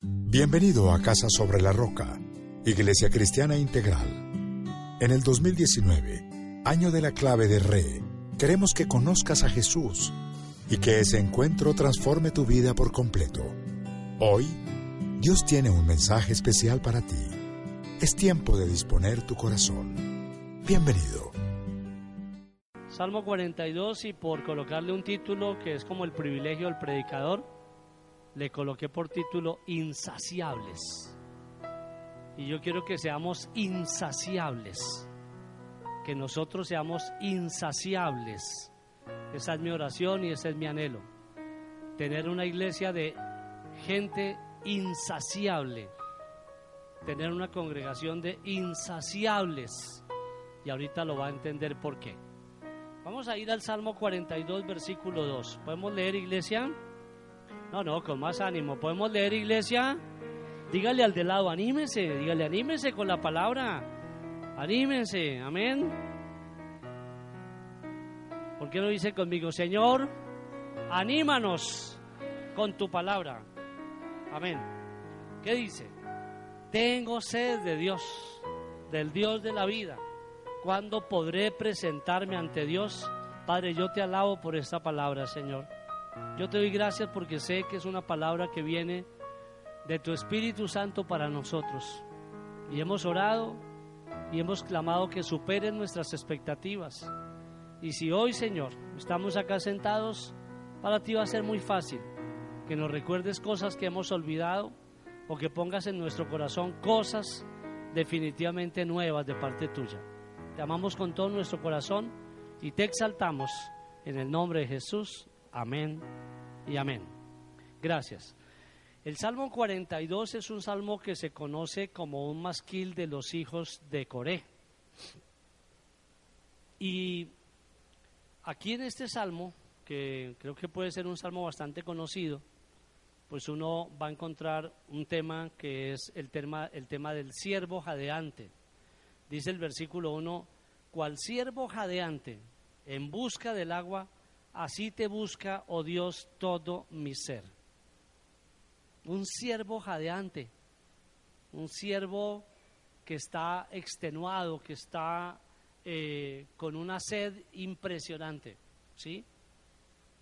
Bienvenido a Casa sobre la Roca, Iglesia Cristiana Integral. En el 2019, año de la clave de Re, queremos que conozcas a Jesús y que ese encuentro transforme tu vida por completo. Hoy, Dios tiene un mensaje especial para ti. Es tiempo de disponer tu corazón. Bienvenido. Salmo 42 y por colocarle un título que es como el privilegio del predicador, le coloqué por título Insaciables. Y yo quiero que seamos insaciables, que nosotros seamos insaciables. Esa es mi oración y ese es mi anhelo. Tener una iglesia de gente insaciable. Tener una congregación de insaciables. Y ahorita lo va a entender por qué. Vamos a ir al Salmo 42, versículo 2. ¿Podemos leer, iglesia? No, no, con más ánimo. ¿Podemos leer, iglesia? Dígale al de lado, anímese, dígale, anímese con la palabra. Anímense, amén. ¿Por qué no dice conmigo, Señor, anímanos con tu palabra? Amén. ¿Qué dice? Tengo sed de Dios, del Dios de la vida. ¿Cuándo podré presentarme ante Dios? Padre, yo te alabo por esta palabra, Señor. Yo te doy gracias porque sé que es una palabra que viene de tu Espíritu Santo para nosotros. Y hemos orado y hemos clamado que superen nuestras expectativas. Y si hoy, Señor, estamos acá sentados, para ti va a ser muy fácil que nos recuerdes cosas que hemos olvidado o que pongas en nuestro corazón cosas definitivamente nuevas de parte tuya. Te amamos con todo nuestro corazón y te exaltamos en el nombre de Jesús. Amén y amén. Gracias. El Salmo 42 es un salmo que se conoce como un masquil de los hijos de Coré. Y aquí en este salmo, que creo que puede ser un salmo bastante conocido, pues uno va a encontrar un tema que es el tema, el tema del siervo jadeante. Dice el versículo 1, cual siervo jadeante en busca del agua Así te busca, oh Dios, todo mi ser. Un siervo jadeante, un siervo que está extenuado, que está eh, con una sed impresionante. ¿Sí?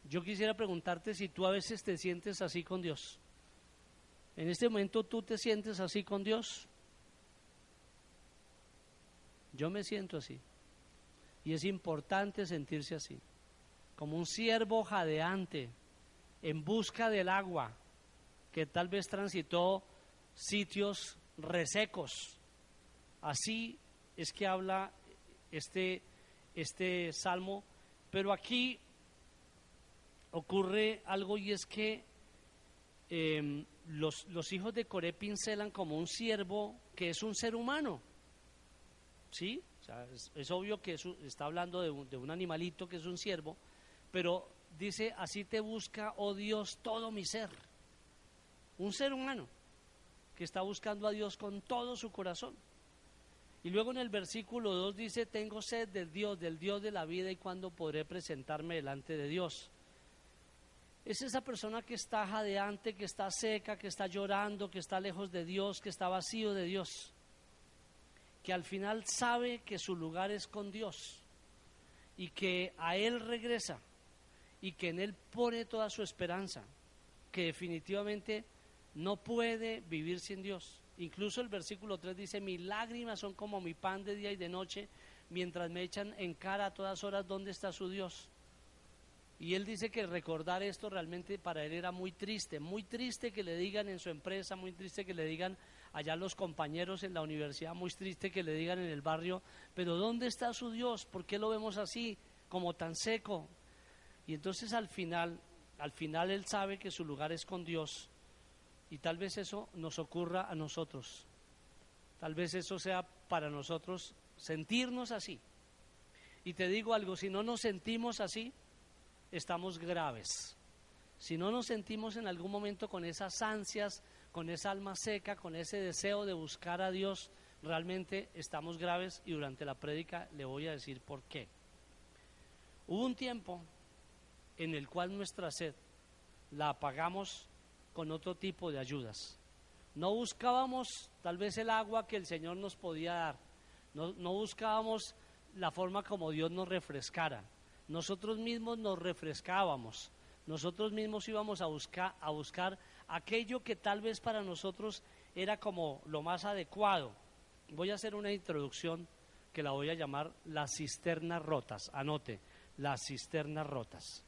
Yo quisiera preguntarte si tú a veces te sientes así con Dios. En este momento tú te sientes así con Dios. Yo me siento así. Y es importante sentirse así como un siervo jadeante en busca del agua, que tal vez transitó sitios resecos. Así es que habla este, este salmo, pero aquí ocurre algo y es que em, los, los, hijos de Coré pincelan como un siervo que es un ser humano. ¿Sí? es, obvio que está hablando de un, de un animalito que es un siervo, pero dice, así te busca, oh Dios, todo mi ser. Un ser humano que está buscando a Dios con todo su corazón. Y luego en el versículo 2 dice, tengo sed del Dios, del Dios de la vida y cuándo podré presentarme delante de Dios. Es esa persona que está jadeante, que está seca, que está llorando, que está lejos de Dios, que está vacío de Dios, que al final sabe que su lugar es con Dios y que a Él regresa y que en Él pone toda su esperanza, que definitivamente no puede vivir sin Dios. Incluso el versículo 3 dice, mis lágrimas son como mi pan de día y de noche, mientras me echan en cara a todas horas dónde está su Dios. Y él dice que recordar esto realmente para él era muy triste, muy triste que le digan en su empresa, muy triste que le digan allá los compañeros en la universidad, muy triste que le digan en el barrio, pero ¿dónde está su Dios? ¿Por qué lo vemos así, como tan seco, y entonces al final, al final él sabe que su lugar es con Dios Y tal vez eso nos ocurra a nosotros. Tal vez eso sea para nosotros sentirnos así. Y te digo algo, si no nos sentimos así, estamos graves. Si no nos sentimos en algún momento con esas ansias, con esa alma seca, con ese deseo de buscar a Dios, realmente estamos graves y durante la prédica le voy a decir por qué. Hubo un tiempo en el cual nuestra sed la apagamos con otro tipo de ayudas. No buscábamos tal vez el agua que el Señor nos podía dar, no, buscábamos la forma como Dios nos refrescara. Nosotros mismos nos refrescábamos, nosotros mismos íbamos a a buscar aquello que tal vez para nosotros era como lo más adecuado. Voy a hacer una introducción que la voy a llamar las cisternas rotas. Anote, las cisternas rotas.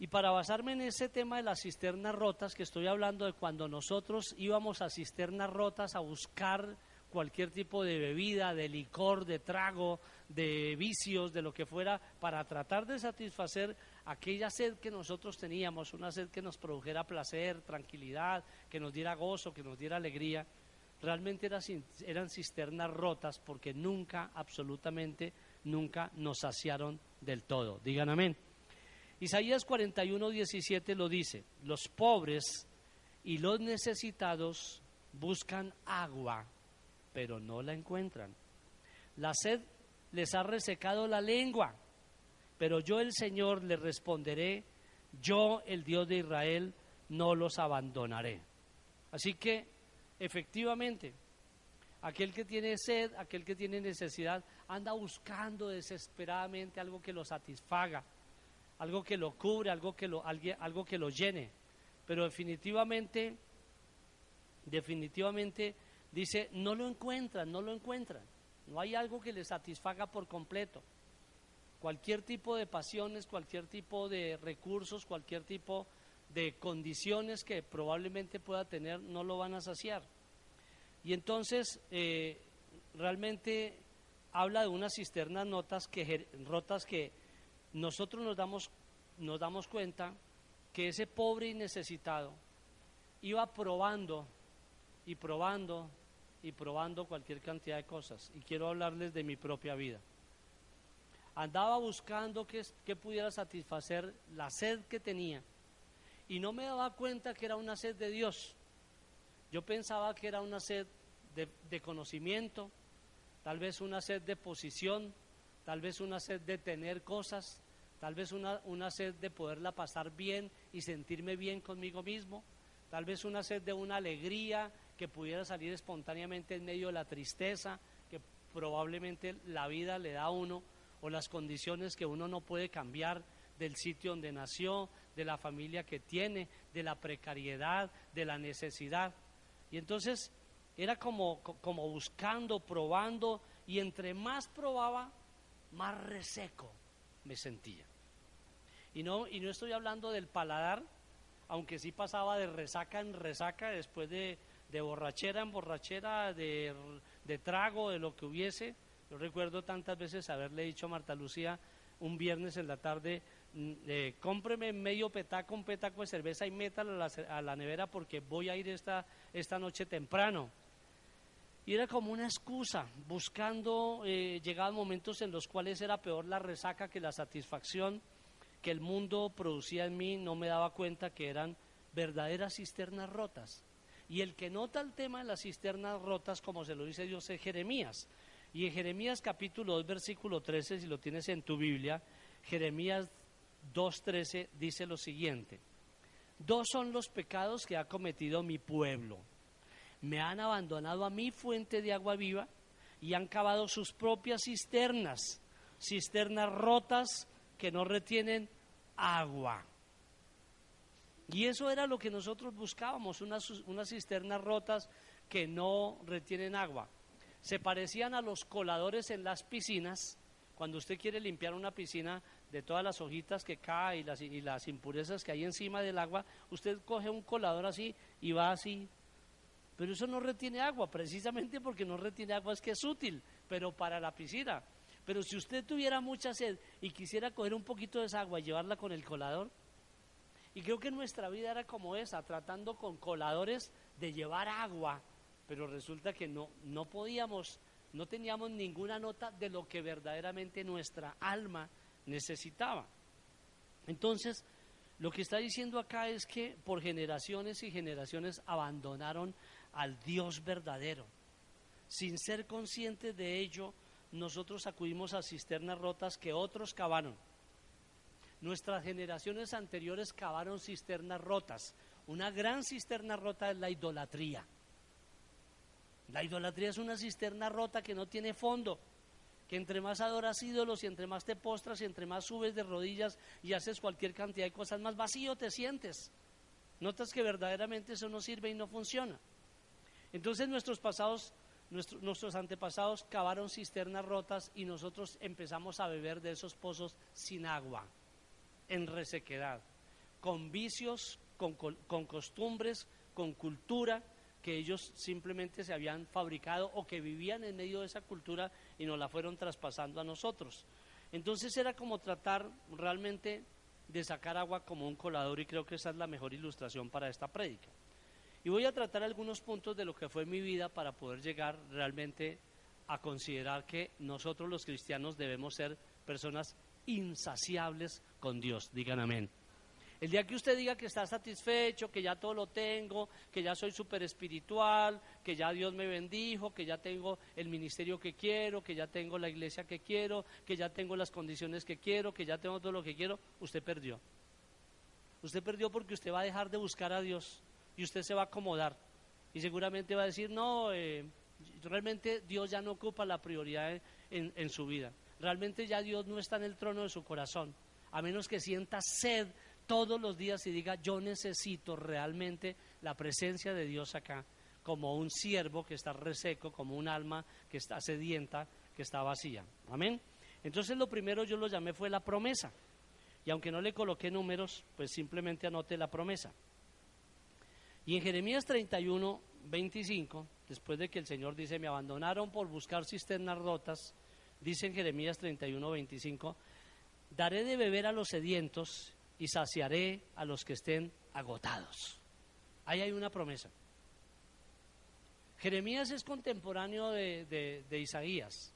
Y para basarme en ese tema de las cisternas rotas, que estoy hablando de cuando nosotros íbamos a cisternas rotas a buscar cualquier tipo de bebida, de licor, de trago, de vicios, de lo que fuera, para tratar de satisfacer aquella sed que nosotros teníamos, una sed que nos produjera placer, tranquilidad, que nos diera gozo, que nos diera alegría, realmente eran cisternas rotas porque nunca, absolutamente, nunca nos saciaron del todo. Digan amén. Isaías 41, 17 lo dice, los pobres y los necesitados buscan agua, pero no la encuentran. La sed les ha resecado la lengua, pero yo el Señor les responderé, yo el Dios de Israel no los abandonaré. Así que, efectivamente, aquel que tiene sed, aquel que tiene necesidad, anda buscando desesperadamente algo que lo satisfaga algo que lo cubre, algo que lo, algo que lo llene. Pero definitivamente, definitivamente dice, no lo encuentran, no lo encuentran. No hay algo que le satisfaga por completo. Cualquier tipo de pasiones, cualquier tipo de recursos, cualquier tipo de condiciones que probablemente pueda tener, no lo van a saciar. Y entonces, eh, realmente habla de unas cisternas notas rotas que nosotros nos damos, nos damos cuenta que ese pobre y necesitado iba probando y probando y probando cualquier cantidad de cosas. Y quiero hablarles de mi propia vida. Andaba buscando que, que pudiera satisfacer la sed que tenía y no me daba cuenta que era una sed de Dios. Yo pensaba que era una sed de, de conocimiento, tal vez una sed de posición, tal vez una sed de tener cosas, tal vez una, una sed de poderla pasar bien y sentirme bien conmigo mismo, tal vez una sed de una alegría que pudiera salir espontáneamente en medio de la tristeza que probablemente la vida le da a uno o las condiciones que uno no puede cambiar del sitio donde nació, de la familia que tiene, de la precariedad, de la necesidad. Y entonces era como, como buscando, probando, y entre más probaba, más reseco me sentía. Y no, y no estoy hablando del paladar, aunque sí pasaba de resaca en resaca, después de, borrachera en borrachera, de, trago, de lo que hubiese. Yo recuerdo tantas veces haberle dicho a Marta Lucía un viernes en la tarde, mm, eh, cómpreme medio petaco, un petaco de cerveza y métalo a la, nevera porque voy a ir esta, esta noche temprano. Y era como una excusa, buscando, eh, llegaban momentos en los cuales era peor la resaca que la satisfacción que el mundo producía en mí, no me daba cuenta que eran verdaderas cisternas rotas. Y el que nota el tema de las cisternas rotas, como se lo dice Dios, es Jeremías. Y en Jeremías capítulo 2, versículo 13, si lo tienes en tu Biblia, Jeremías 2.13 dice lo siguiente. Dos son los pecados que ha cometido mi pueblo me han abandonado a mi fuente de agua viva y han cavado sus propias cisternas, cisternas rotas que no retienen agua. Y eso era lo que nosotros buscábamos, unas, unas cisternas rotas que no retienen agua. Se parecían a los coladores en las piscinas. Cuando usted quiere limpiar una piscina de todas las hojitas que caen y las, y las impurezas que hay encima del agua, usted coge un colador así y va así pero eso no retiene agua, precisamente porque no retiene agua es que es útil, pero para la piscina. Pero si usted tuviera mucha sed y quisiera coger un poquito de esa agua y llevarla con el colador, Y creo que nuestra vida era como esa, tratando con coladores de llevar agua, pero resulta que no, no podíamos, no teníamos ninguna nota de lo que verdaderamente nuestra alma necesitaba. Entonces, lo que está diciendo acá es que por generaciones y generaciones abandonaron al Dios verdadero. Sin ser conscientes de ello, nosotros acudimos a cisternas rotas que otros cavaron. Nuestras generaciones anteriores cavaron cisternas rotas. Una gran cisterna rota es la idolatría. La idolatría es una cisterna rota que no tiene fondo, que entre más adoras ídolos y entre más te postras y entre más subes de rodillas y haces cualquier cantidad de cosas, más vacío te sientes. Notas que verdaderamente eso no sirve y no funciona. Entonces nuestros pasados, nuestros antepasados cavaron cisternas rotas y nosotros empezamos a beber de esos pozos sin agua, en resequedad, con vicios, con, con costumbres, con cultura que ellos simplemente se habían fabricado o que vivían en medio de esa cultura y nos la fueron traspasando a nosotros. Entonces era como tratar realmente de sacar agua como un colador y creo que esa es la mejor ilustración para esta prédica. Y voy a tratar algunos puntos de lo que fue mi vida para poder llegar realmente a considerar que nosotros los cristianos debemos ser personas insaciables con Dios. Digan amén. El día que usted diga que está satisfecho, que ya todo lo tengo, que ya soy súper espiritual, que ya Dios me bendijo, que ya tengo el ministerio que quiero, que ya tengo la iglesia que quiero, que ya tengo las condiciones que quiero, que ya tengo todo lo que quiero, usted perdió. Usted perdió porque usted va a dejar de buscar a Dios y usted se va a acomodar. Y seguramente va a decir, no, eh, realmente Dios ya no ocupa la prioridad en, en su vida. Realmente ya Dios no está en el trono de su corazón. A menos que sienta sed todos los días y diga, yo necesito realmente la presencia de Dios acá, como un siervo que está reseco, como un alma que está sedienta, que está vacía. Amén. Entonces lo primero yo lo llamé fue la promesa. Y aunque no le coloqué números, pues simplemente anote la promesa. Y en Jeremías 31, 25, después de que el Señor dice, me abandonaron por buscar cisternas rotas, dice en Jeremías 31, 25, daré de beber a los sedientos y saciaré a los que estén agotados. Ahí hay una promesa. Jeremías es contemporáneo de, de, Isaías,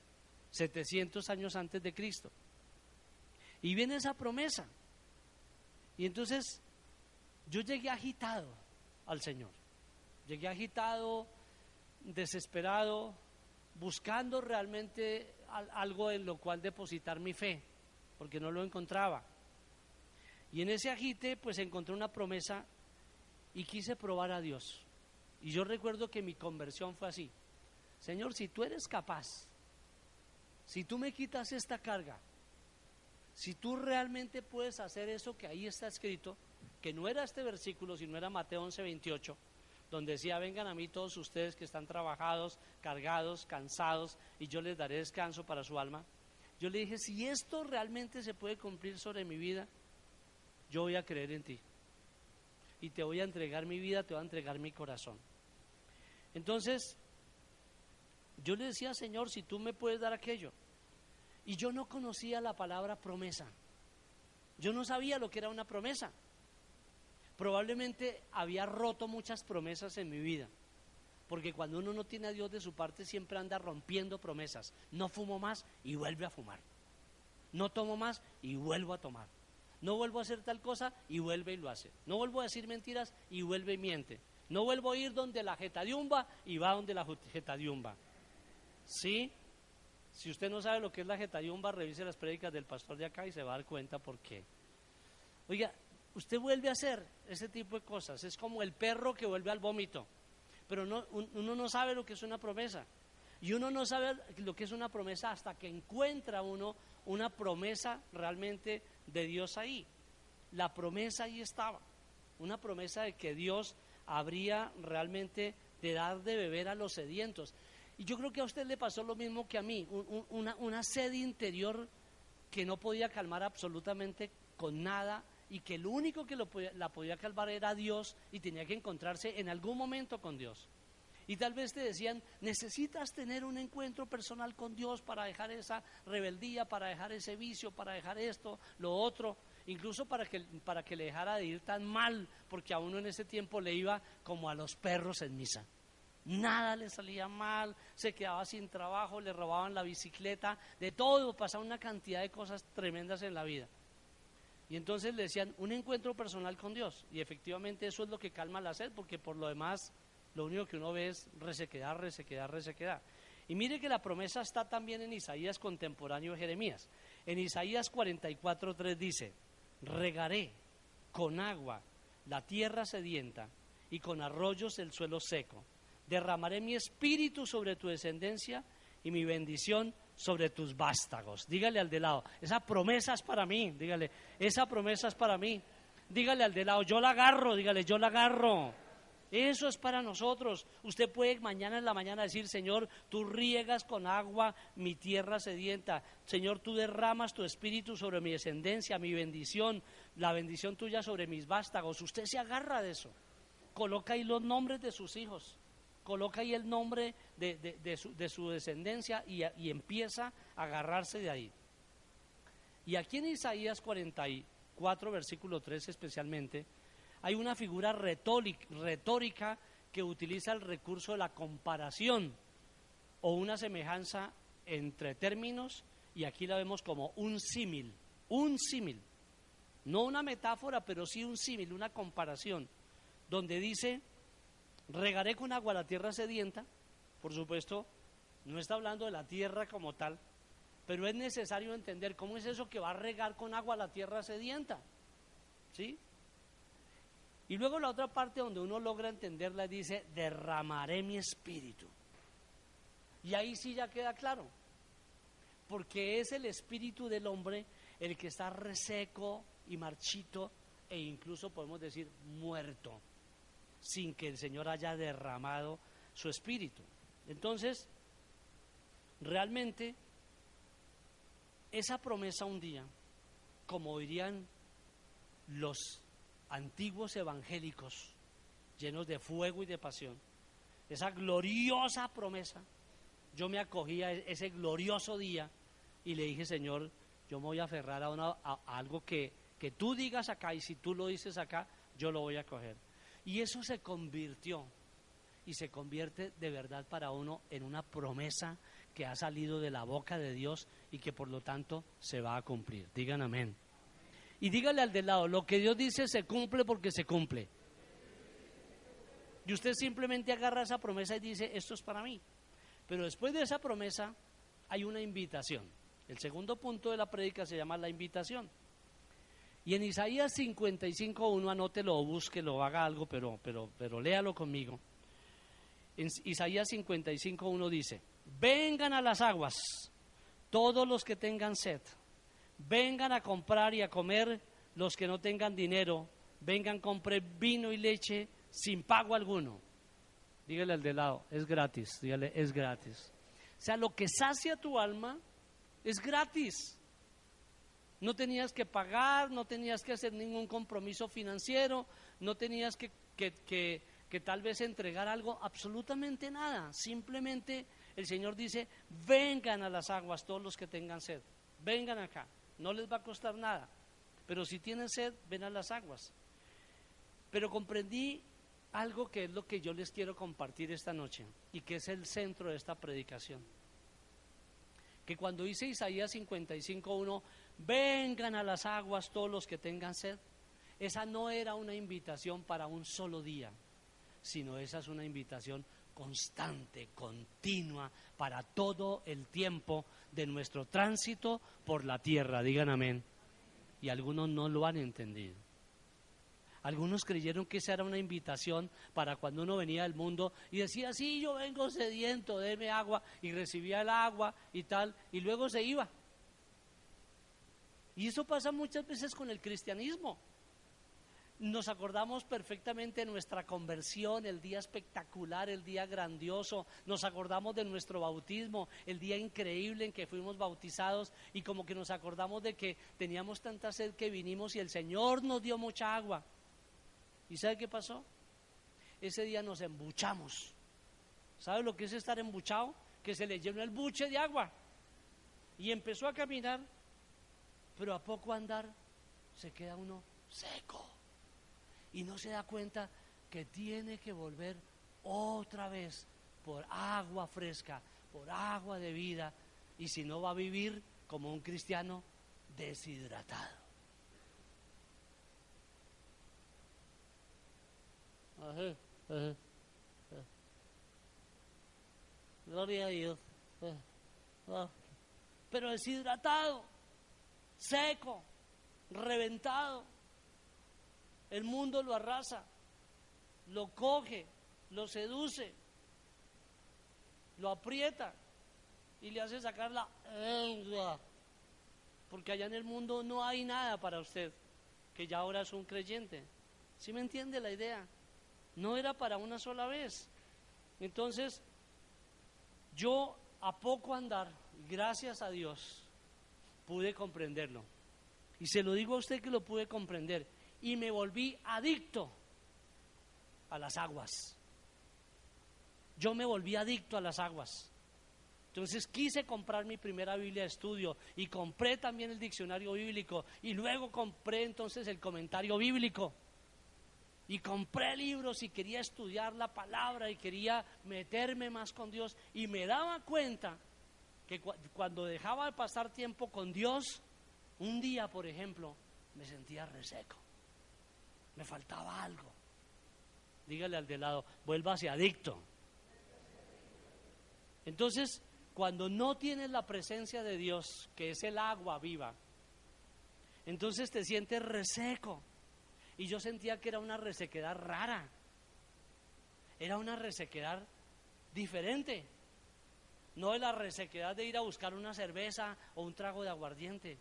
700 años antes de Cristo. Y viene esa promesa. Y entonces yo llegué agitado al Señor. Llegué agitado, desesperado, buscando realmente algo en lo cual depositar mi fe, porque no lo encontraba. Y en ese agite, pues encontré una promesa y quise probar a Dios. Y yo recuerdo que mi conversión fue así. Señor, si tú eres capaz, si tú me quitas esta carga, si tú realmente puedes hacer eso que ahí está escrito, que no era este versículo, sino era Mateo 11, 28, donde decía, vengan a mí todos ustedes que están trabajados, cargados, cansados, y yo les daré descanso para su alma. Yo le dije, si esto realmente se puede cumplir sobre mi vida, yo voy a creer en ti. Y te voy a entregar mi vida, te voy a entregar mi corazón. Entonces, yo le decía, Señor, si tú me puedes dar aquello. Y yo no conocía la palabra promesa. Yo no sabía lo que era una promesa. Probablemente había roto muchas promesas en mi vida. Porque cuando uno no tiene a Dios de su parte, siempre anda rompiendo promesas. No fumo más y vuelve a fumar. No tomo más y vuelvo a tomar. No vuelvo a hacer tal cosa y vuelve y lo hace. No vuelvo a decir mentiras y vuelve y miente. No vuelvo a ir donde la jetadiumba y va donde la jetadiumba. ¿Sí? Si usted no sabe lo que es la jetadiumba, revise las prédicas del pastor de acá y se va a dar cuenta por qué. Oiga, usted vuelve a hacer ese tipo de cosas. Es como el perro que vuelve al vómito. Pero no, uno no sabe lo que es una promesa. Y uno no sabe lo que es una promesa hasta que encuentra uno una promesa realmente de Dios ahí. La promesa ahí estaba. Una promesa de que Dios habría realmente de dar de beber a los sedientos. Y yo creo que a usted le pasó lo mismo que a mí, una, una sed interior que no podía calmar absolutamente con nada y que lo único que lo la podía calmar era Dios y tenía que encontrarse en algún momento con Dios. Y tal vez te decían, necesitas tener un encuentro personal con Dios para dejar esa rebeldía, para dejar ese vicio, para dejar esto, lo otro. incluso para que, para que le dejara de ir tan mal, porque a uno en ese tiempo le iba como a los perros en misa. Nada le salía mal, se quedaba sin trabajo, le robaban la bicicleta, de todo, pasaba una cantidad de cosas tremendas en la vida. Y entonces le decían un encuentro personal con Dios. Y efectivamente eso es lo que calma la sed, porque por lo demás lo único que uno ve es resequedad, resequedad, resequedad. Y mire que la promesa está también en Isaías contemporáneo de Jeremías. En Isaías 44.3 dice, regaré con agua la tierra sedienta y con arroyos el suelo seco. Derramaré mi espíritu sobre tu descendencia y mi bendición sobre tus vástagos. Dígale al de lado, esa promesa es para mí, dígale, esa promesa es para mí. Dígale al de lado, yo la agarro, dígale, yo la agarro. Eso es para nosotros. Usted puede mañana en la mañana decir, Señor, tú riegas con agua mi tierra sedienta. Señor, tú derramas tu espíritu sobre mi descendencia, mi bendición, la bendición tuya sobre mis vástagos. Usted se agarra de eso. Coloca ahí los nombres de sus hijos. Coloca ahí el nombre de, su, descendencia y, y empieza a agarrarse de ahí. Y aquí en Isaías 44, versículo 3 especialmente, hay una figura retórica que utiliza el recurso de la comparación o una semejanza entre términos y aquí la vemos como un símil, un símil, no una metáfora, pero sí un símil, una comparación, donde dice, regaré con agua la tierra sedienta, por supuesto, no está hablando de la tierra como tal, pero es necesario entender cómo es eso que va a regar con agua la tierra sedienta, ¿sí? Y luego la otra parte donde uno logra entenderla dice, derramaré mi espíritu. Y ahí sí ya queda claro, porque es el espíritu del hombre el que está reseco y marchito e incluso podemos decir muerto, sin que el Señor haya derramado su espíritu. Entonces, realmente, esa promesa un día, como dirían los antiguos evangélicos llenos de fuego y de pasión, esa gloriosa promesa, yo me acogí a e-, ese glorioso día y le dije, Señor, yo me voy a aferrar a, algo que, que tú digas acá y si tú lo dices acá, yo lo voy a coger. Y eso se convirtió y se convierte de verdad para uno en una promesa que ha salido de la boca de Dios y que por lo tanto se va a cumplir. Digan amén. Y dígale al de lado, lo que Dios dice se cumple porque se cumple. Y usted simplemente agarra esa promesa y dice, esto es para mí. Pero después de esa promesa hay una invitación. El segundo punto de la prédica se llama la invitación. Y en Isaías 55.1, anótelo o búsquelo, haga algo, pero, pero, pero léalo conmigo. En Isaías 55.1 dice, vengan a las aguas todos los que tengan sed vengan a comprar y a comer los que no tengan dinero, vengan, comprar vino y leche sin pago alguno. Dígale al de lado, es gratis, dígale, es gratis. O sea, lo que sacia tu alma es gratis. No tenías que pagar, no tenías que hacer ningún compromiso financiero, no tenías que, que, que, tal vez entregar algo, absolutamente nada. Simplemente el Señor dice, vengan a las aguas todos los que tengan sed, vengan acá no les va a costar nada. Pero si tienen sed, ven a las aguas. Pero comprendí algo que es lo que yo les quiero compartir esta noche y que es el centro de esta predicación. Que cuando dice Isaías 55.1, vengan a las aguas todos los que tengan sed, esa no era una invitación para un solo día, sino esa es una invitación constante, continua, para todo el tiempo de nuestro tránsito por la tierra. Digan amén. Y algunos no lo han entendido. Algunos creyeron que esa era una invitación para cuando uno venía del mundo y decía, sí, yo vengo sediento, déme agua, y recibía el agua y tal, y luego se iba. Y eso pasa muchas veces con el cristianismo. Nos acordamos perfectamente de nuestra conversión, el día espectacular, el día grandioso. Nos acordamos de nuestro bautismo, el día increíble en que fuimos bautizados y como que nos acordamos de que teníamos tanta sed que vinimos y el Señor nos dio mucha agua. ¿Y sabe qué pasó? Ese día nos embuchamos. ¿Sabe lo que es estar embuchado? Que se le llenó el buche de agua. Y empezó a caminar, pero a poco andar se queda uno seco y no se da cuenta que tiene que volver otra vez por agua fresca, por agua de vida, y si no va a vivir como un cristiano deshidratado. Gloria a Dios. Pero deshidratado, seco, reventado. El mundo lo arrasa, lo coge, lo seduce, lo aprieta y le hace sacar la... Porque allá en el mundo no hay nada para usted, que ya ahora es un creyente. ¿Sí me entiende la idea? No era para una sola vez. Entonces, yo a poco andar, gracias a Dios, pude comprenderlo. Y se lo digo a usted que lo pude comprender. Y me volví adicto a las aguas. Yo me volví adicto a las aguas. Entonces quise comprar mi primera Biblia de estudio y compré también el diccionario bíblico y luego compré entonces el comentario bíblico. Y compré libros y quería estudiar la palabra y quería meterme más con Dios y me daba cuenta que cuando dejaba de pasar tiempo con Dios, un día, por ejemplo, me sentía reseco. Me faltaba algo. Dígale al de lado, vuélvase adicto. Entonces, cuando no tienes la presencia de Dios, que es el agua viva, entonces te sientes reseco. Y yo sentía que era una resequedad rara. Era una resequedad diferente. No es la resequedad de ir a buscar una cerveza o un trago de aguardiente,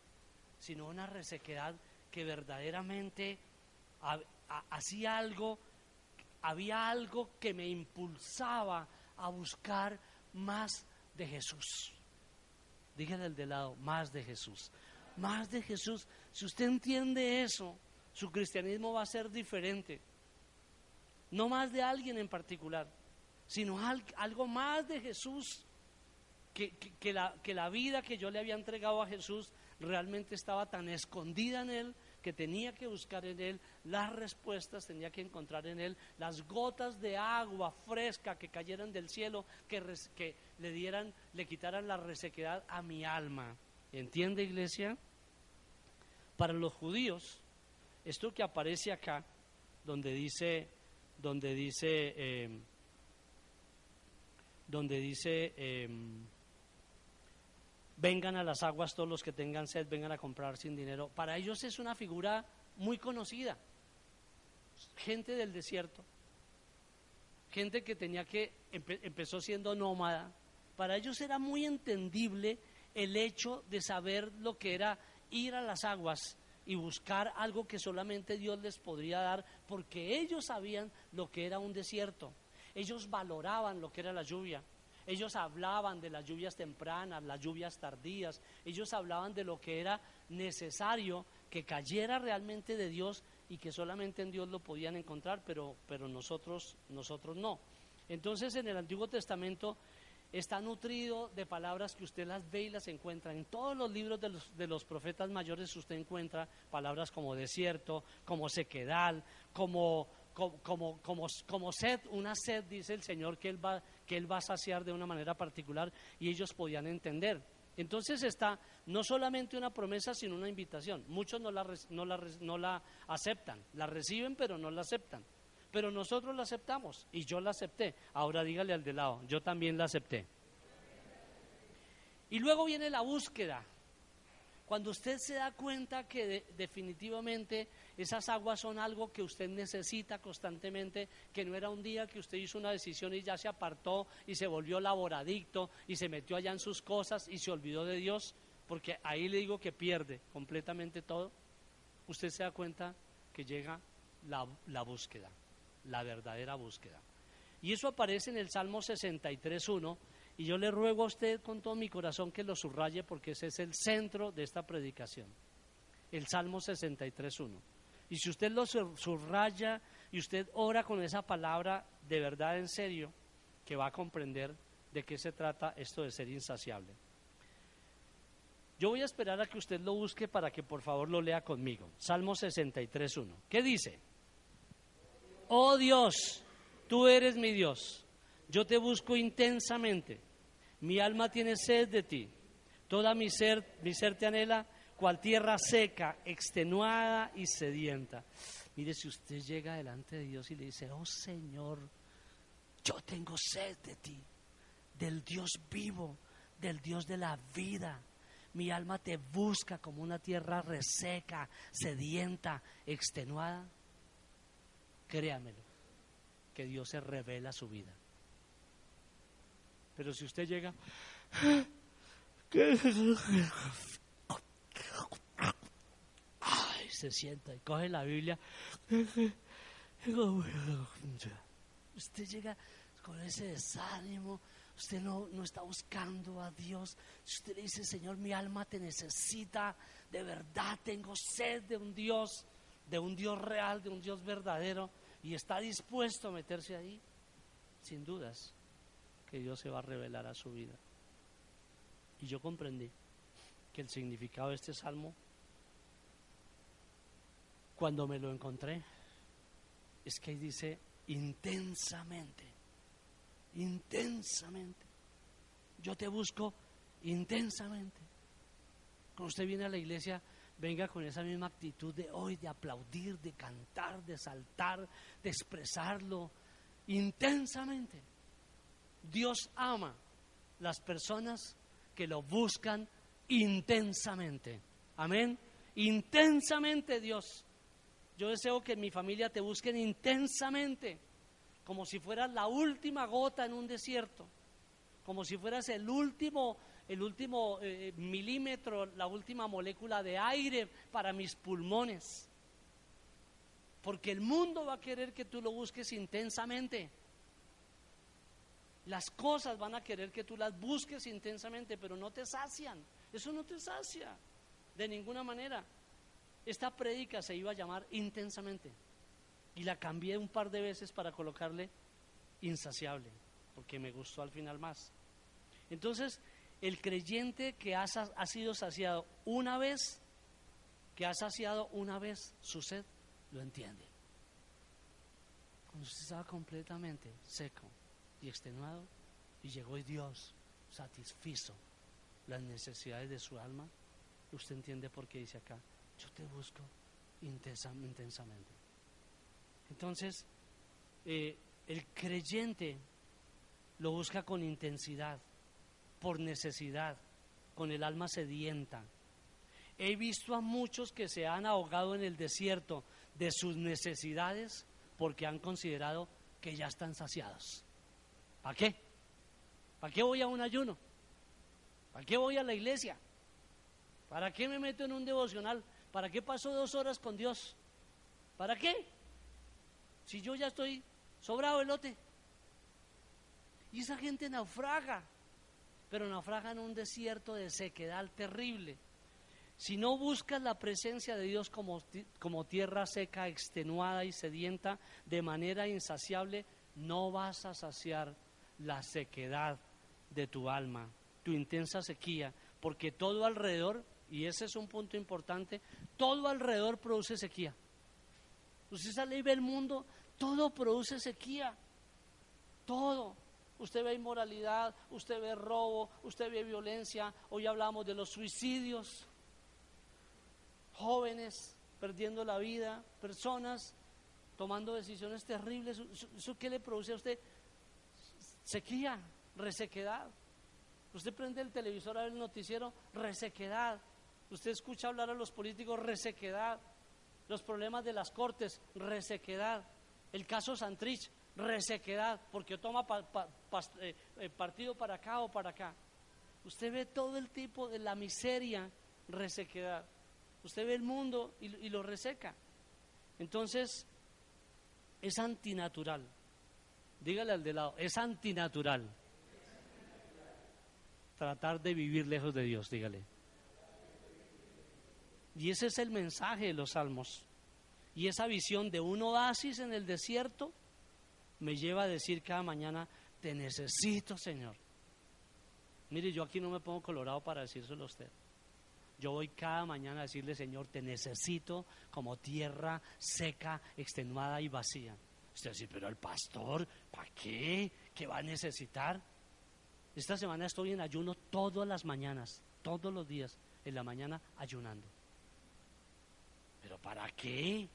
sino una resequedad que verdaderamente hacía algo, había algo que me impulsaba a buscar más de Jesús. Dígale al de lado, más de Jesús. Más de Jesús. Si usted entiende eso, su cristianismo va a ser diferente. No más de alguien en particular, sino algo más de Jesús. Que, la, que la vida que yo le había entregado a Jesús realmente estaba tan escondida en Él que tenía que buscar en Él las respuestas, tenía que encontrar en Él las gotas de agua fresca que cayeran del cielo, que, que le dieran, le quitaran la resequedad a mi alma. ¿Entiende, iglesia? Para los judíos, esto que aparece acá, donde dice, donde dice, eh, donde dice, eh, vengan a las aguas todos los que tengan sed, vengan a comprar sin dinero. Para ellos es una figura muy conocida. Gente del desierto, gente que tenía que, empezó siendo nómada. Para ellos era muy entendible el hecho de saber lo que era ir a las aguas y buscar algo que solamente Dios les podría dar, porque ellos sabían lo que era un desierto. Ellos valoraban lo que era la lluvia. Ellos hablaban de las lluvias tempranas, las lluvias tardías. Ellos hablaban de lo que era necesario que cayera realmente de Dios y que solamente en Dios lo podían encontrar, pero, pero nosotros, nosotros no. Entonces en el Antiguo Testamento está nutrido de palabras que usted las ve y las encuentra. En todos los libros de los, de los profetas mayores usted encuentra palabras como desierto, como sequedal, como, como, como, como, sed, una sed, dice el Señor, que él, va, que él va a saciar de una manera particular y ellos podían entender. Entonces está no solamente una promesa, sino una invitación. Muchos no la, no la, no la aceptan, la reciben, pero no la aceptan pero nosotros la aceptamos y yo la acepté. Ahora dígale al de lado, yo también la acepté. Y luego viene la búsqueda. Cuando usted se da cuenta que definitivamente esas aguas son algo que usted necesita constantemente, que no era un día que usted hizo una decisión y ya se apartó y se volvió laboradicto y se metió allá en sus cosas y se olvidó de Dios, porque ahí le digo que pierde completamente todo, usted se da cuenta que llega la, la búsqueda la verdadera búsqueda. Y eso aparece en el Salmo 63.1 y yo le ruego a usted con todo mi corazón que lo subraye porque ese es el centro de esta predicación. El Salmo 63.1. Y si usted lo subraya y usted ora con esa palabra de verdad en serio, que va a comprender de qué se trata esto de ser insaciable. Yo voy a esperar a que usted lo busque para que por favor lo lea conmigo. Salmo 63.1. ¿Qué dice? Oh Dios, tú eres mi Dios. Yo te busco intensamente. Mi alma tiene sed de ti. Toda mi ser, mi ser te anhela, cual tierra seca, extenuada y sedienta. Mire, si usted llega delante de Dios y le dice, oh Señor, yo tengo sed de ti, del Dios vivo, del Dios de la vida. Mi alma te busca como una tierra reseca, sedienta, extenuada. Créamelo, que Dios se revela su vida. Pero si usted llega, ay, se sienta y coge la Biblia, usted llega con ese desánimo, usted no, no está buscando a Dios, usted le dice, Señor, mi alma te necesita, de verdad tengo sed de un Dios, de un Dios real, de un Dios verdadero, y está dispuesto a meterse ahí, sin dudas, que Dios se va a revelar a su vida. Y yo comprendí que el significado de este salmo, cuando me lo encontré, es que dice intensamente, intensamente. Yo te busco intensamente. Cuando usted viene a la iglesia, venga con esa misma actitud de hoy, de aplaudir, de cantar, de saltar, de expresarlo intensamente. Dios ama las personas que lo buscan intensamente. Amén. Intensamente Dios. Yo deseo que mi familia te busquen intensamente, como si fueras la última gota en un desierto, como si fueras el último, el último eh, milímetro, la última molécula de aire para mis pulmones. Porque el mundo va a querer que tú lo busques intensamente. Las cosas van a querer que tú las busques intensamente, pero no te sacian. Eso no te sacia de ninguna manera. Esta prédica se iba a llamar intensamente y la cambié un par de veces para colocarle insaciable, porque me gustó al final más. Entonces, el creyente que ha, ha sido saciado una vez, que ha saciado una vez su sed, lo entiende. Cuando usted estaba completamente seco, y extenuado y llegó Dios satisfizo las necesidades de su alma, usted entiende por qué dice acá, yo te busco intensamente. Entonces, eh, el creyente lo busca con intensidad, por necesidad, con el alma sedienta. He visto a muchos que se han ahogado en el desierto de sus necesidades porque han considerado que ya están saciados. ¿Para qué? ¿Para qué voy a un ayuno? ¿Para qué voy a la iglesia? ¿Para qué me meto en un devocional? ¿Para qué paso dos horas con Dios? ¿Para qué? Si yo ya estoy sobrado el lote. Y esa gente naufraga, pero naufraga en un desierto de sequedad terrible. Si no buscas la presencia de Dios como, como tierra seca, extenuada y sedienta, de manera insaciable, no vas a saciar la sequedad de tu alma, tu intensa sequía, porque todo alrededor, y ese es un punto importante, todo alrededor produce sequía. Usted sale y ve el mundo, todo produce sequía, todo. Usted ve inmoralidad, usted ve robo, usted ve violencia, hoy hablamos de los suicidios, jóvenes perdiendo la vida, personas tomando decisiones terribles. ¿Eso qué le produce a usted? Sequía, resequedad. Usted prende el televisor a ver el noticiero, resequedad. Usted escucha hablar a los políticos, resequedad. Los problemas de las cortes, resequedad. El caso Santrich, resequedad, porque toma eh, eh, partido para acá o para acá. Usted ve todo el tipo de la miseria, resequedad. Usted ve el mundo y, y lo reseca. Entonces, es antinatural. Dígale al de lado, es antinatural. Tratar de vivir lejos de Dios, dígale. Y ese es el mensaje de los salmos. Y esa visión de un oasis en el desierto me lleva a decir cada mañana, te necesito, Señor. Mire, yo aquí no me pongo colorado para decírselo a usted. yo voy cada mañana a decirle, Señor, te necesito como tierra seca, extenuada y vacía. Usted dice, pero el pastor, ¿para qué? ¿Qué va a necesitar? Esta semana estoy en ayuno todas las mañanas, todos los días, en la mañana ayunando. ¿Pero para qué?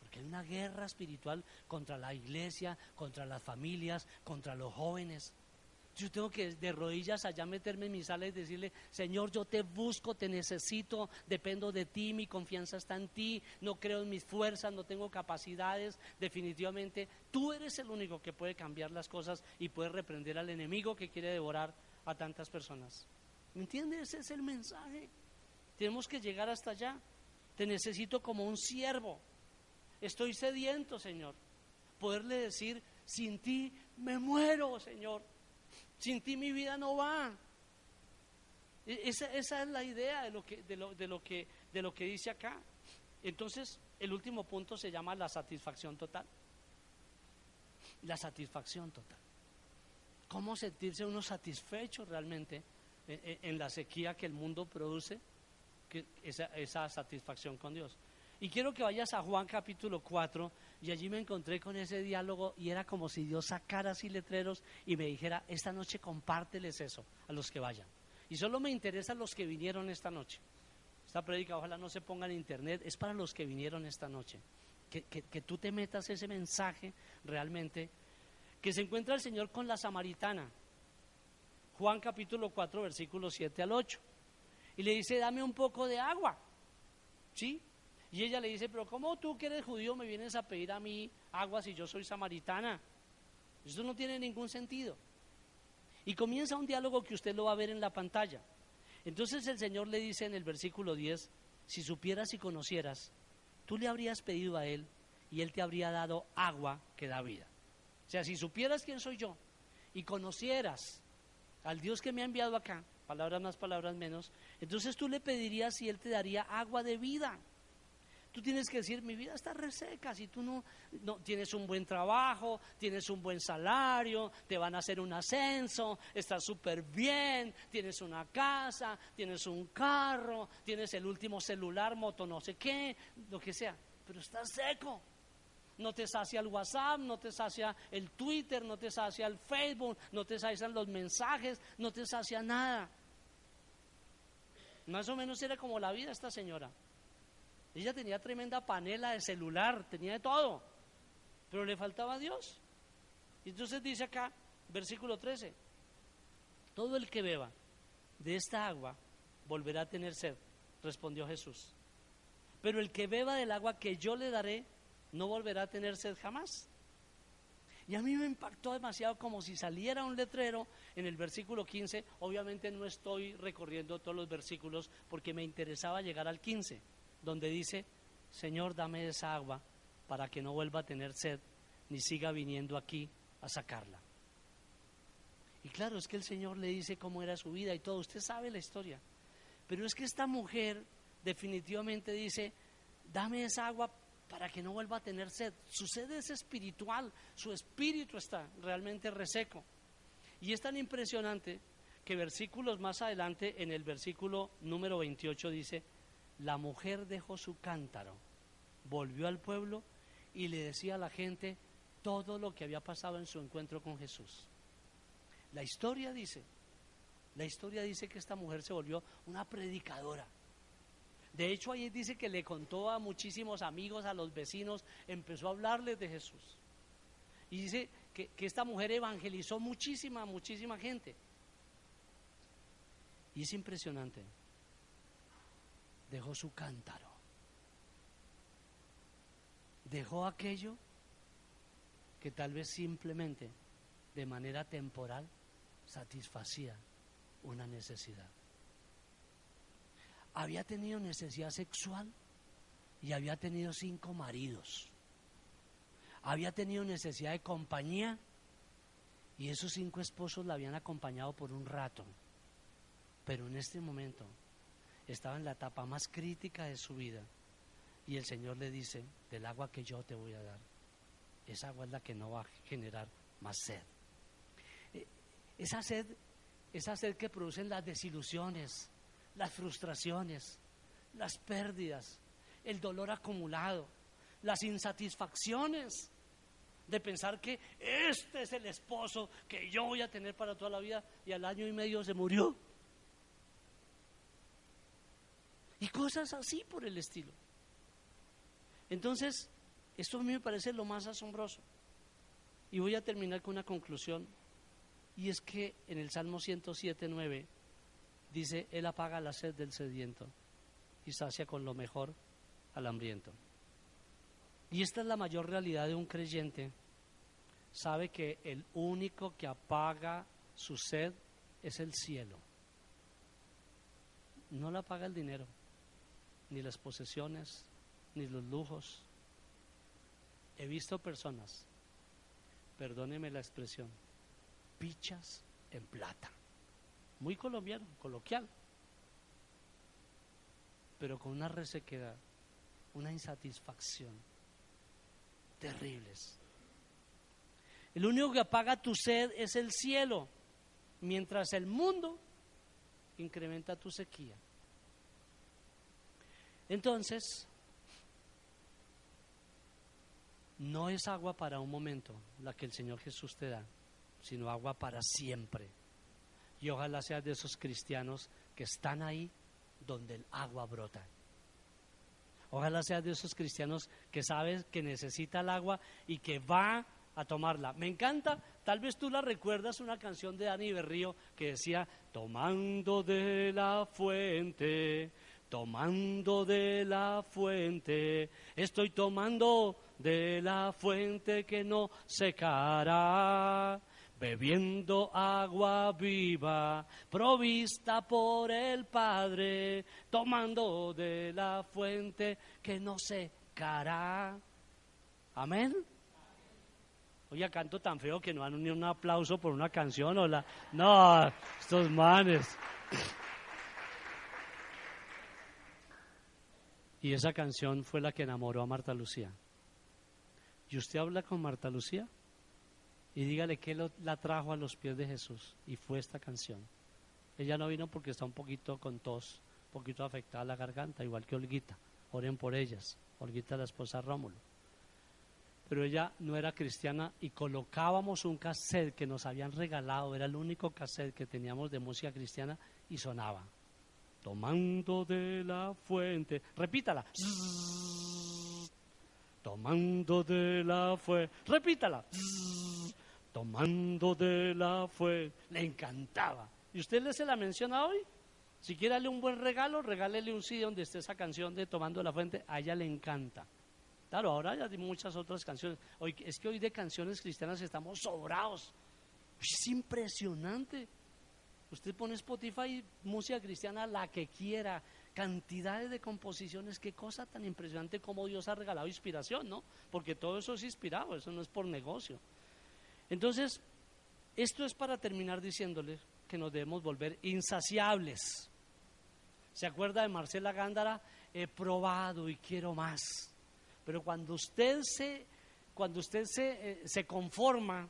Porque hay una guerra espiritual contra la iglesia, contra las familias, contra los jóvenes. Yo tengo que de rodillas allá meterme en mi sala y decirle, Señor, yo te busco, te necesito, dependo de ti, mi confianza está en ti, no creo en mis fuerzas, no tengo capacidades, definitivamente tú eres el único que puede cambiar las cosas y puede reprender al enemigo que quiere devorar a tantas personas. ¿Me entiendes? Ese es el mensaje. Tenemos que llegar hasta allá. Te necesito como un siervo. Estoy sediento, Señor. Poderle decir, sin ti me muero, Señor. Sin ti mi vida no va. E, esa, es la idea de lo, que, dice acá. Entonces, el último punto se llama la satisfacción total. La satisfacción total. ¿Cómo sentirse uno satisfecho realmente en, en la sequía que el mundo produce? Esa, satisfacción con Dios. Y quiero que vayas a Juan capítulo 4 y allí me encontré con ese diálogo y era como si Dios sacara así letreros y me dijera, esta noche compárteles eso a los que vayan. Y solo me interesan los que vinieron esta noche. Esta prédica ojalá no se ponga en internet, es para los que vinieron esta noche. Que, que, que tú te metas ese mensaje realmente, que se encuentra el Señor con la samaritana. Juan capítulo 4, versículos 7 al 8. Y le dice, dame un poco de agua. ¿Sí? Y ella le dice, pero ¿cómo tú que eres judío me vienes a pedir a mí agua si yo soy samaritana? Eso no tiene ningún sentido. Y comienza un diálogo que usted lo va a ver en la pantalla. Entonces el Señor le dice en el versículo 10, si supieras y conocieras, tú le habrías pedido a Él y Él te habría dado agua que da vida. O sea, si supieras quién soy yo y conocieras al Dios que me ha enviado acá, palabras más, palabras menos, entonces tú le pedirías y Él te daría agua de vida. Tú tienes que decir, mi vida está reseca, si tú no, no tienes un buen trabajo, tienes un buen salario, te van a hacer un ascenso, estás súper bien, tienes una casa, tienes un carro, tienes el último celular, moto, no sé qué, lo que sea, pero estás seco. No te sacia el WhatsApp, no te sacia el Twitter, no te sacia el Facebook, no te sacian los mensajes, no te sacia nada. Más o menos era como la vida esta señora. Ella tenía tremenda panela de celular, tenía de todo, pero le faltaba a Dios. Y entonces dice acá, versículo 13, todo el que beba de esta agua volverá a tener sed, respondió Jesús. Pero el que beba del agua que yo le daré, no volverá a tener sed jamás. Y a mí me impactó demasiado como si saliera un letrero en el versículo 15. Obviamente no estoy recorriendo todos los versículos porque me interesaba llegar al 15 donde dice, Señor, dame esa agua para que no vuelva a tener sed, ni siga viniendo aquí a sacarla. Y claro, es que el Señor le dice cómo era su vida y todo, usted sabe la historia. Pero es que esta mujer definitivamente dice, dame esa agua para que no vuelva a tener sed. Su sed es espiritual, su espíritu está realmente reseco. Y es tan impresionante que versículos más adelante, en el versículo número 28 dice, la mujer dejó su cántaro, volvió al pueblo y le decía a la gente todo lo que había pasado en su encuentro con Jesús. La historia dice, la historia dice que esta mujer se volvió una predicadora. De hecho, ahí dice que le contó a muchísimos amigos, a los vecinos, empezó a hablarles de Jesús. Y dice que, que esta mujer evangelizó muchísima, muchísima gente. Y es impresionante dejó su cántaro. Dejó aquello que tal vez simplemente, de manera temporal, satisfacía una necesidad. Había tenido necesidad sexual y había tenido cinco maridos. Había tenido necesidad de compañía y esos cinco esposos la habían acompañado por un rato. Pero en este momento estaba en la etapa más crítica de su vida y el Señor le dice, del agua que yo te voy a dar, esa agua es la que no va a generar más sed. Eh, esa sed, esa sed que producen las desilusiones, las frustraciones, las pérdidas, el dolor acumulado, las insatisfacciones de pensar que este es el esposo que yo voy a tener para toda la vida y al año y medio se murió. Y cosas así por el estilo. Entonces, esto a mí me parece lo más asombroso. Y voy a terminar con una conclusión. Y es que en el Salmo 107, 9 dice, Él apaga la sed del sediento y sacia con lo mejor al hambriento. Y esta es la mayor realidad de un creyente. Sabe que el único que apaga su sed es el cielo. No la apaga el dinero, ni las posesiones, ni los lujos. He visto personas, perdóneme la expresión, pichas en plata. Muy colombiano, coloquial. Pero con una resequedad, una insatisfacción terribles. El único que apaga tu sed es el cielo, mientras el mundo incrementa tu sequía. Entonces, no es agua para un momento la que el Señor Jesús te da, sino agua para siempre. Y ojalá seas de esos cristianos que están ahí donde el agua brota. Ojalá seas de esos cristianos que sabes que necesita el agua y que va a tomarla. Me encanta, tal vez tú la recuerdas, una canción de Dani Berrío que decía, tomando de la fuente, tomando de la fuente, estoy tomando de la fuente que no secará, bebiendo agua viva, provista por el Padre, tomando de la fuente que no secará. Amén. Oye, canto tan feo que no han ni un aplauso por una canción o la... No, estos manes. Y esa canción fue la que enamoró a Marta Lucía. Y usted habla con Marta Lucía y dígale que la trajo a los pies de Jesús. Y fue esta canción. Ella no vino porque está un poquito con tos, un poquito afectada la garganta, igual que Olguita. Oren por ellas. Olguita, la esposa Rómulo. Pero ella no era cristiana y colocábamos un cassette que nos habían regalado, era el único cassette que teníamos de música cristiana y sonaba. Tomando de la fuente. Repítala tomando de la fue, repítala, tomando de la fue, le encantaba. ¿Y usted le se la menciona hoy? Si quiere darle un buen regalo, regálele un CD donde esté esa canción de Tomando la Fuente, a ella le encanta. Claro, ahora ya hay muchas otras canciones. Hoy, es que hoy de canciones cristianas estamos sobrados. Es impresionante. Usted pone Spotify, música cristiana, la que quiera, cantidades de composiciones, qué cosa tan impresionante como Dios ha regalado inspiración, ¿no? Porque todo eso es inspirado, eso no es por negocio. Entonces, esto es para terminar diciéndole que nos debemos volver insaciables. ¿Se acuerda de Marcela Gándara? He probado y quiero más. Pero cuando usted se, cuando usted se, eh, se conforma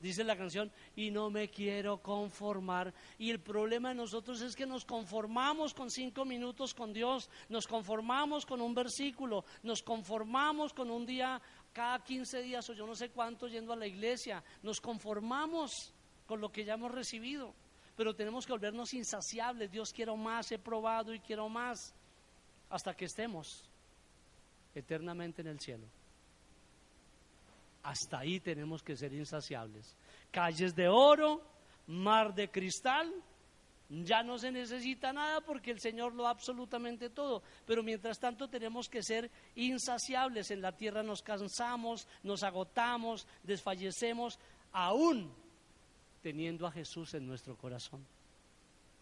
dice la canción, y no me quiero conformar. Y el problema de nosotros es que nos conformamos con cinco minutos con Dios, nos conformamos con un versículo, nos conformamos con un día cada 15 días o yo no sé cuánto yendo a la iglesia, nos conformamos con lo que ya hemos recibido, pero tenemos que volvernos insaciables. Dios quiero más, he probado y quiero más, hasta que estemos eternamente en el cielo. Hasta ahí tenemos que ser insaciables. Calles de oro, mar de cristal, ya no se necesita nada porque el Señor lo da absolutamente todo. Pero mientras tanto tenemos que ser insaciables. En la tierra nos cansamos, nos agotamos, desfallecemos, aún teniendo a Jesús en nuestro corazón.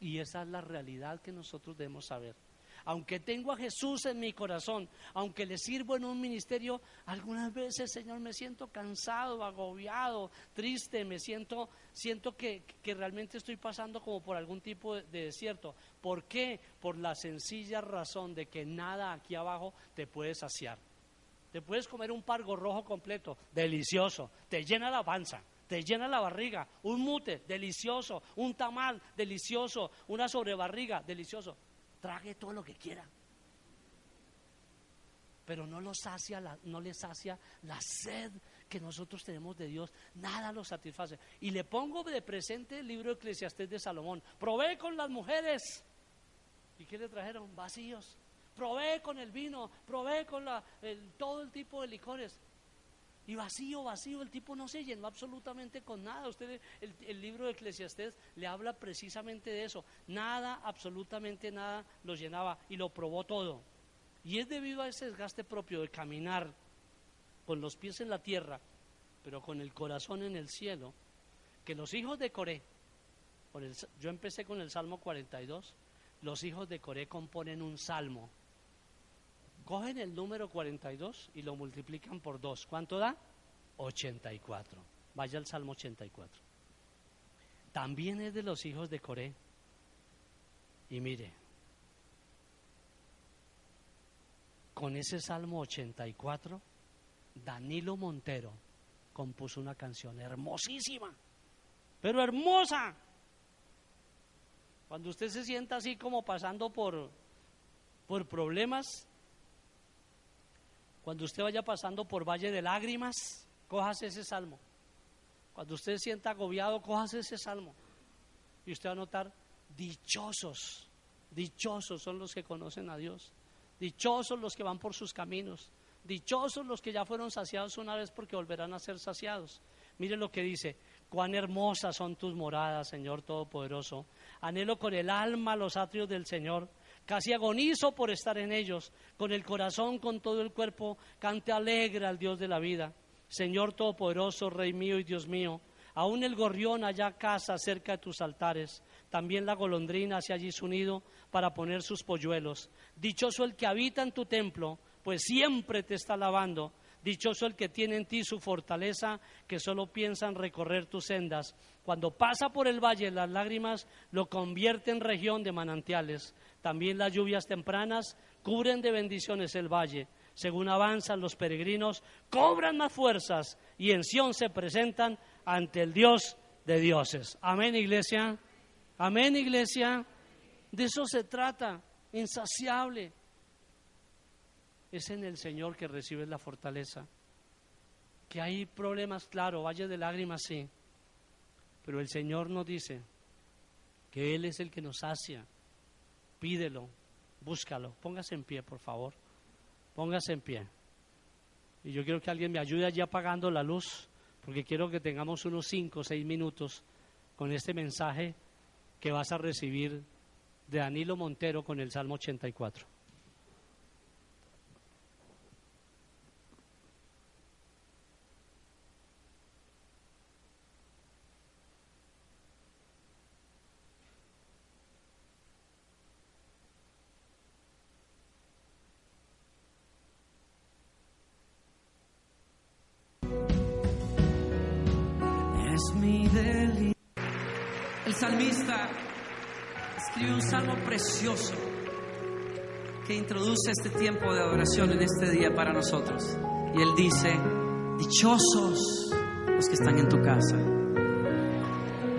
Y esa es la realidad que nosotros debemos saber aunque tengo a Jesús en mi corazón, aunque le sirvo en un ministerio, algunas veces, Señor, me siento cansado, agobiado, triste, me siento, siento que, realmente estoy pasando como por algún tipo de, de desierto. ¿Por qué? Por la sencilla razón de que nada aquí abajo te puede saciar. Te puedes comer un pargo rojo completo, delicioso, te llena la panza, te llena la barriga, un mute, delicioso, un tamal, delicioso, una sobrebarriga, delicioso. Trague todo lo que quiera. Pero no, lo sacia la, no le sacia la sed que nosotros tenemos de Dios, nada lo satisface. Y le pongo de presente el libro de Eclesiastés de Salomón. Probé con las mujeres. ¿Y qué le trajeron? Vacíos. Probé con el vino, probé con todo el tipo de licores. Y vacío, vacío, el tipo no se llenó absolutamente con nada. Usted, el, el, libro de Eclesiastés le habla precisamente de eso. Nada, absolutamente nada lo llenaba y lo probó todo. Y es debido a ese desgaste propio de caminar con los pies en la tierra, pero con el corazón en el cielo, que los hijos de Coré, yo empecé con el Salmo 42, los hijos de Coré componen un salmo cogen el número 42 y lo multiplican por 2. ¿Cuánto da? 84. Vaya al Salmo 84. También es de los hijos de Coré. Y mire, con ese Salmo 84, Danilo Montero compuso una canción hermosísima, pero hermosa. Cuando usted se sienta así como pasando por, por problemas, cuando usted vaya pasando por valle de lágrimas, cójase ese salmo. Cuando usted se sienta agobiado, cójase ese salmo. Y usted va a notar, dichosos, dichosos son los que conocen a Dios. Dichosos los que van por sus caminos. Dichosos los que ya fueron saciados una vez porque volverán a ser saciados. Mire lo que dice, cuán hermosas son tus moradas, Señor Todopoderoso. Anhelo con el alma los atrios del Señor. Casi agonizo por estar en ellos. Con el corazón, con todo el cuerpo, cante alegre al Dios de la vida. Señor Todopoderoso, Rey mío y Dios mío, aún el gorrión allá casa cerca de tus altares. También la golondrina hacia allí su nido para poner sus polluelos. Dichoso el que habita en tu templo, pues siempre te está alabando. Dichoso el que tiene en ti su fortaleza, que solo piensa en recorrer tus sendas. Cuando pasa por el valle las lágrimas, lo convierte en región de manantiales. También las lluvias tempranas cubren de bendiciones el valle. Según avanzan los peregrinos, cobran más fuerzas y en Sión se presentan ante el Dios de dioses. Amén, iglesia. Amén, iglesia. De eso se trata, insaciable. Es en el Señor que recibes la fortaleza. Que hay problemas, claro, valle de lágrimas, sí. Pero el Señor nos dice que Él es el que nos sacia, pídelo, búscalo. Póngase en pie, por favor. Póngase en pie. Y yo quiero que alguien me ayude allí apagando la luz, porque quiero que tengamos unos cinco o seis minutos con este mensaje que vas a recibir de Danilo Montero con el Salmo 84. Este tiempo de adoración en este día para nosotros. Y él dice, dichosos los que están en tu casa.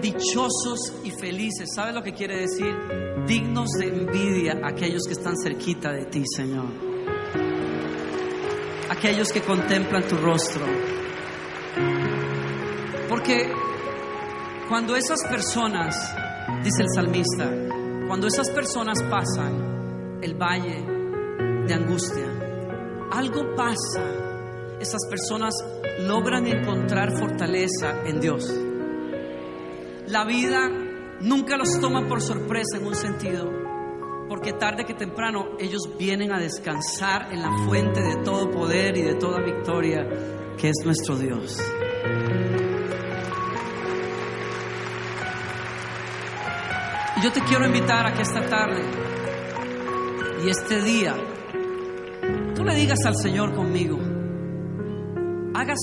Dichosos y felices. ¿Sabe lo que quiere decir? Dignos de envidia aquellos que están cerquita de ti, Señor. Aquellos que contemplan tu rostro. Porque cuando esas personas, dice el salmista, cuando esas personas pasan el valle de angustia, algo pasa. Esas personas logran encontrar fortaleza en Dios. La vida nunca los toma por sorpresa en un sentido, porque tarde que temprano ellos vienen a descansar en la fuente de todo poder y de toda victoria, que es nuestro Dios. yo te quiero invitar a que esta tarde y este día tú le digas al Señor conmigo, hagas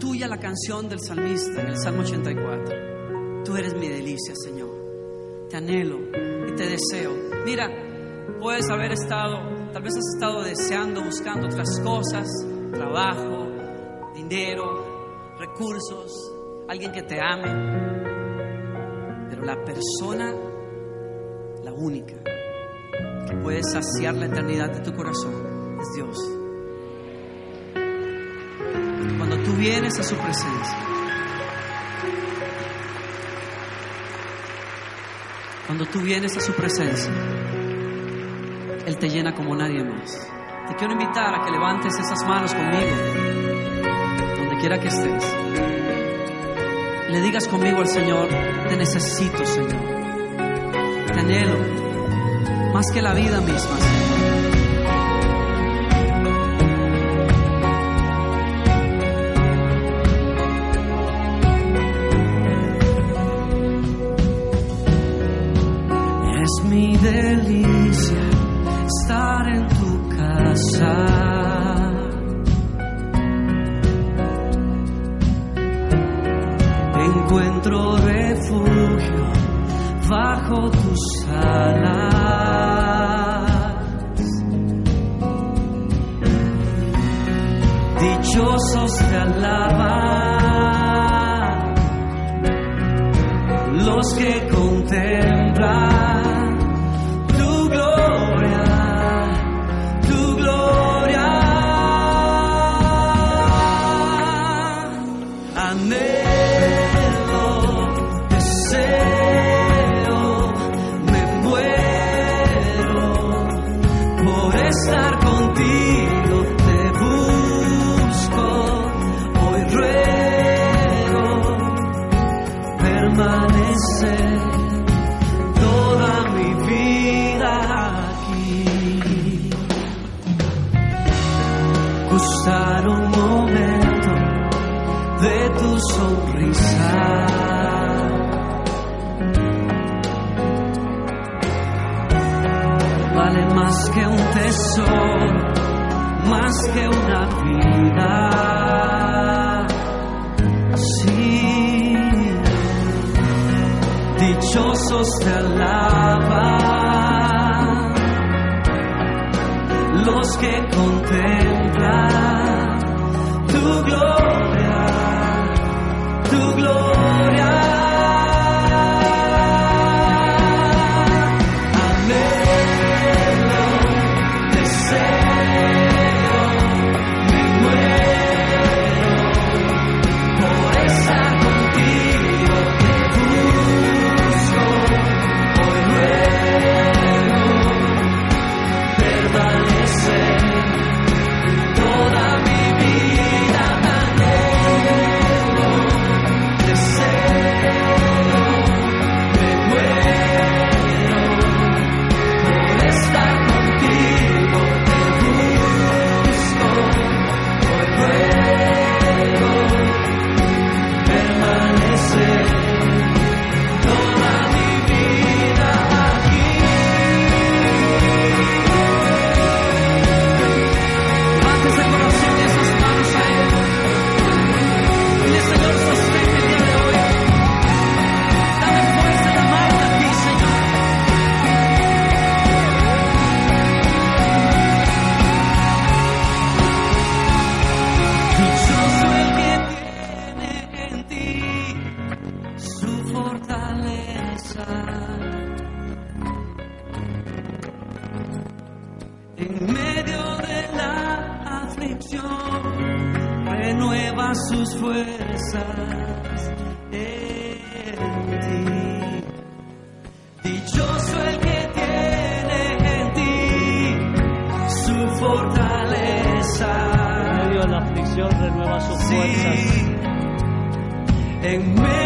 tuya la canción del salmista en el Salmo 84. Tú eres mi delicia, Señor. Te anhelo y te deseo. Mira, puedes haber estado, tal vez has estado deseando, buscando otras cosas, trabajo, dinero, recursos, alguien que te ame. Pero la persona, la única, que puede saciar la eternidad de tu corazón, es Dios. Cuando tú vienes a su presencia, cuando tú vienes a su presencia, Él te llena como nadie más. Te quiero invitar a que levantes esas manos conmigo, donde quiera que estés. Le digas conmigo al Señor, te necesito, Señor. Te anhelo, más que la vida misma, Señor. encuentro refugio bajo tus alas. Dichosos te alaban los que contemplan. que una vida así. Dichosos te alaban los que contemplan tu gloria. en medio